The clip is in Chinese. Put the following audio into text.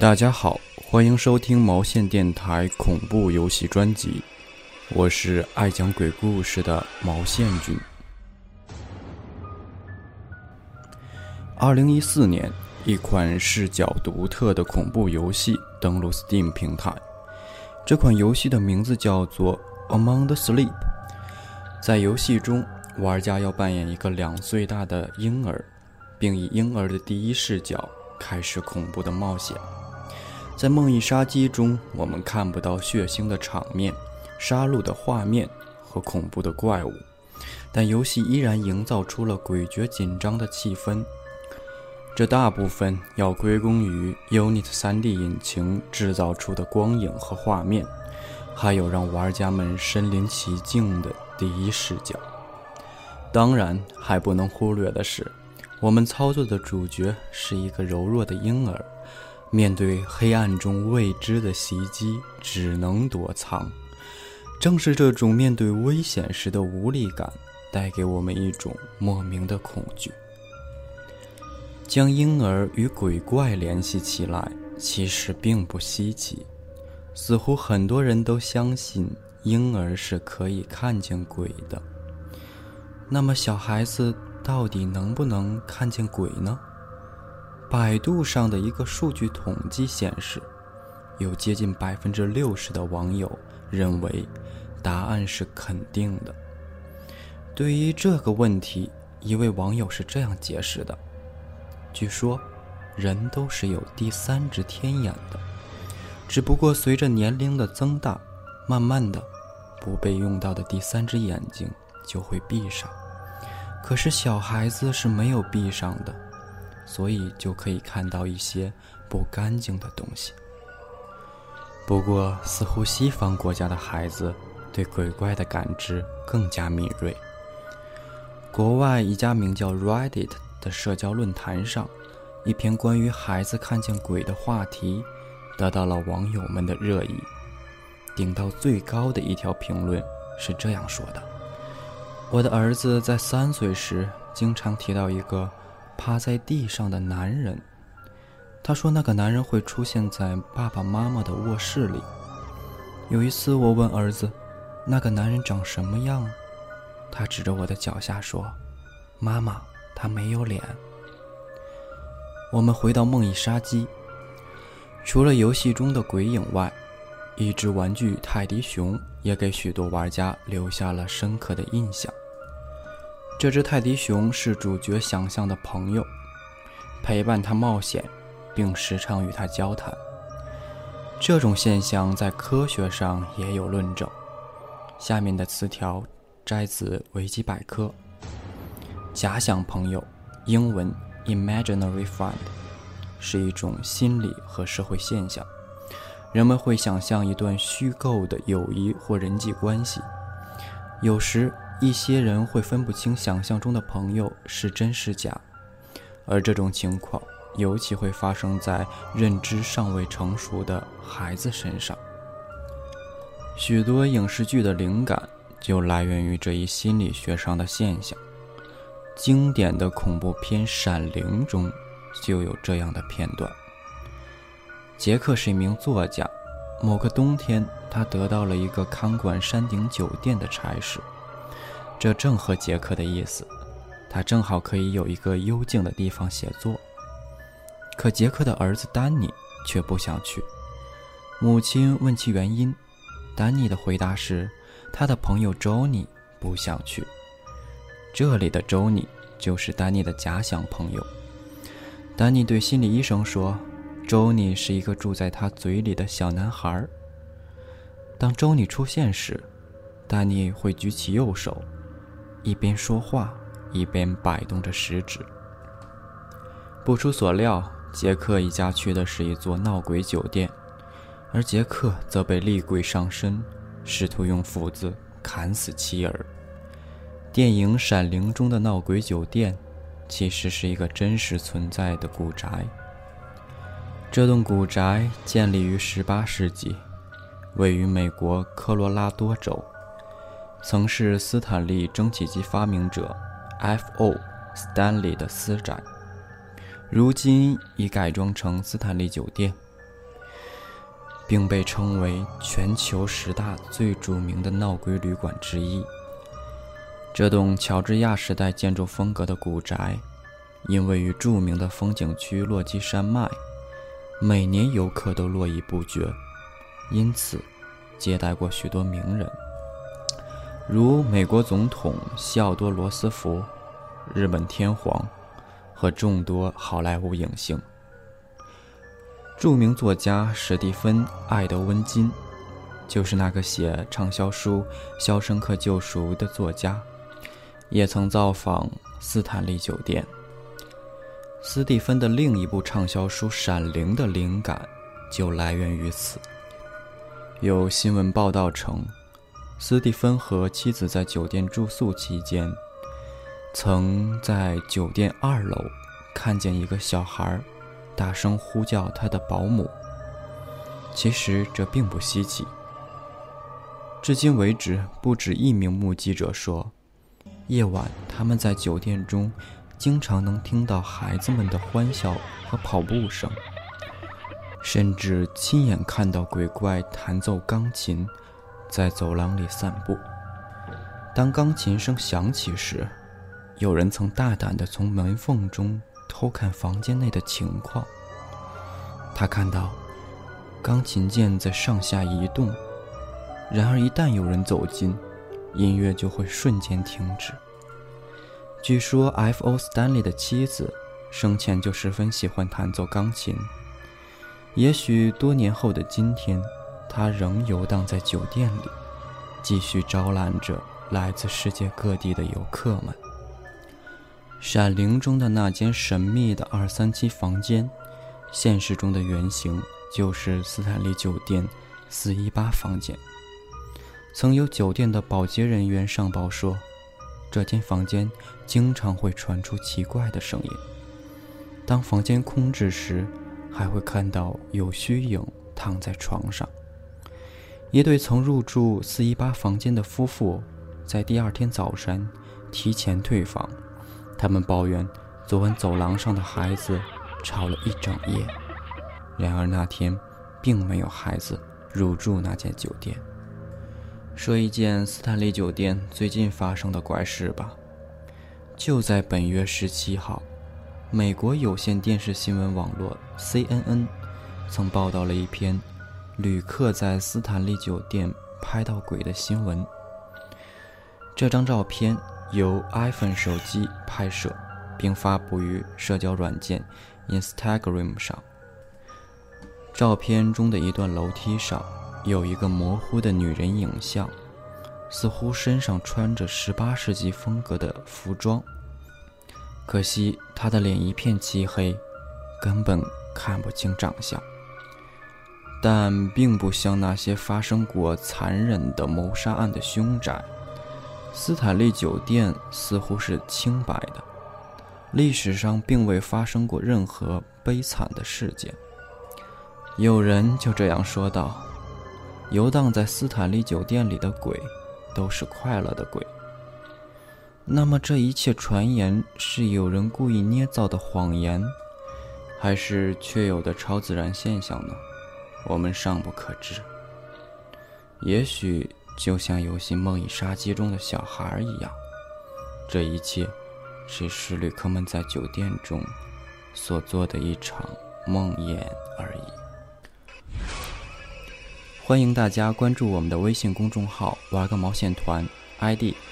大家好，欢迎收听毛线电台恐怖游戏专辑，我是爱讲鬼故事的毛线君。二零一四年，一款视角独特的恐怖游戏登陆 Steam 平台，这款游戏的名字叫做《Among the Sleep》。在游戏中，玩家要扮演一个两岁大的婴儿，并以婴儿的第一视角开始恐怖的冒险。在梦呓杀机中，我们看不到血腥的场面、杀戮的画面和恐怖的怪物，但游戏依然营造出了诡谲紧张的气氛。这大部分要归功于 Unity 3D 引擎制造出的光影和画面，还有让玩家们身临其境的第一视角。当然，还不能忽略的是，我们操作的主角是一个柔弱的婴儿。面对黑暗中未知的袭击，只能躲藏。正是这种面对危险时的无力感，带给我们一种莫名的恐惧。将婴儿与鬼怪联系起来，其实并不稀奇。似乎很多人都相信婴儿是可以看见鬼的。那么，小孩子到底能不能看见鬼呢？百度上的一个数据统计显示，有接近百分之六十的网友认为答案是肯定的。对于这个问题，一位网友是这样解释的：“据说，人都是有第三只天眼的，只不过随着年龄的增大，慢慢的，不被用到的第三只眼睛就会闭上。可是小孩子是没有闭上的。”所以就可以看到一些不干净的东西。不过，似乎西方国家的孩子对鬼怪的感知更加敏锐。国外一家名叫 Reddit 的社交论坛上，一篇关于孩子看见鬼的话题得到了网友们的热议。顶到最高的一条评论是这样说的：“我的儿子在三岁时经常提到一个。”趴在地上的男人，他说那个男人会出现在爸爸妈妈的卧室里。有一次，我问儿子：“那个男人长什么样？”他指着我的脚下说：“妈妈，他没有脸。”我们回到梦呓杀机，除了游戏中的鬼影外，一只玩具泰迪熊也给许多玩家留下了深刻的印象。这只泰迪熊是主角想象的朋友，陪伴他冒险，并时常与他交谈。这种现象在科学上也有论证。下面的词条摘自维基百科：假想朋友（英文 imaginary friend） 是一种心理和社会现象，人们会想象一段虚构的友谊或人际关系，有时。一些人会分不清想象中的朋友是真是假，而这种情况尤其会发生在认知尚未成熟的孩子身上。许多影视剧的灵感就来源于这一心理学上的现象。经典的恐怖片《闪灵》中就有这样的片段。杰克是一名作家，某个冬天，他得到了一个看管山顶酒店的差事。这正合杰克的意思，他正好可以有一个幽静的地方写作。可杰克的儿子丹尼却不想去。母亲问其原因，丹尼的回答是：他的朋友周尼不想去。这里的周尼就是丹尼的假想朋友。丹尼对心理医生说：“周尼是一个住在他嘴里的小男孩。”当周尼出现时，丹尼会举起右手。一边说话，一边摆动着食指。不出所料，杰克一家去的是一座闹鬼酒店，而杰克则被厉鬼上身，试图用斧子砍死妻儿。电影《闪灵》中的闹鬼酒店，其实是一个真实存在的古宅。这栋古宅建立于18世纪，位于美国科罗拉多州。曾是斯坦利蒸汽机发明者 F.O. Stanley 的私宅，如今已改装成斯坦利酒店，并被称为全球十大最著名的闹鬼旅馆之一。这栋乔治亚时代建筑风格的古宅，因位于著名的风景区落基山脉，每年游客都络绎不绝，因此接待过许多名人，如美国总统西奥多·罗斯福、日本天皇和众多好莱坞影星。著名作家史蒂芬·爱德温金，就是那个写畅销书《肖申克救赎》的作家。也曾造访斯坦利酒店。斯蒂芬的另一部畅销书《闪灵》的灵感就来源于此。有新闻报道称，斯蒂芬和妻子在酒店住宿期间，曾在酒店二楼看见一个小孩大声呼叫他的保姆。其实这并不稀奇。至今为止，不止一名目击者说。夜晚，他们在酒店中经常能听到孩子们的欢笑和跑步声，甚至亲眼看到鬼怪弹奏钢琴，在走廊里散步。当钢琴声响起时，有人曾大胆地从门缝中偷看房间内的情况。他看到钢琴键在上下移动，然而一旦有人走近，音乐就会瞬间停止。据说，F.O. 斯丹利的妻子生前就十分喜欢弹奏钢琴。也许多年后的今天，他仍游荡在酒店里，继续招揽着来自世界各地的游客们。《闪灵》中的那间神秘的二三七房间，现实中的原型就是斯坦利酒店四一八房间。曾有酒店的保洁人员上报说，这间房间经常会传出奇怪的声音。当房间空置时，还会看到有虚影躺在床上。一对曾入住四一八房间的夫妇，在第二天早晨提前退房。他们抱怨昨晚走廊上的孩子吵了一整夜。然而那天，并没有孩子入住那间酒店。说一件斯坦利酒店最近发生的怪事吧。就在本月十七号，美国有线电视新闻网络 CNN 曾报道了一篇旅客在斯坦利酒店拍到鬼的新闻。这张照片由 iPhone 手机拍摄，并发布于社交软件 Instagram 上。照片中的一段楼梯上。有一个模糊的女人影像，似乎身上穿着十八世纪风格的服装。可惜她的脸一片漆黑，根本看不清长相。但并不像那些发生过残忍的谋杀案的凶宅，斯坦利酒店似乎是清白的，历史上并未发生过任何悲惨的事件。有人就这样说道。游荡在斯坦利酒店里的鬼，都是快乐的鬼。那么，这一切传言是有人故意捏造的谎言，还是确有的超自然现象呢？我们尚不可知。也许就像游戏《梦与杀机》中的小孩一样，这一切只是旅客们在酒店中所做的一场梦魇而已。欢迎大家关注我们的微信公众号“玩个毛线团 ”，ID：WGMXTT。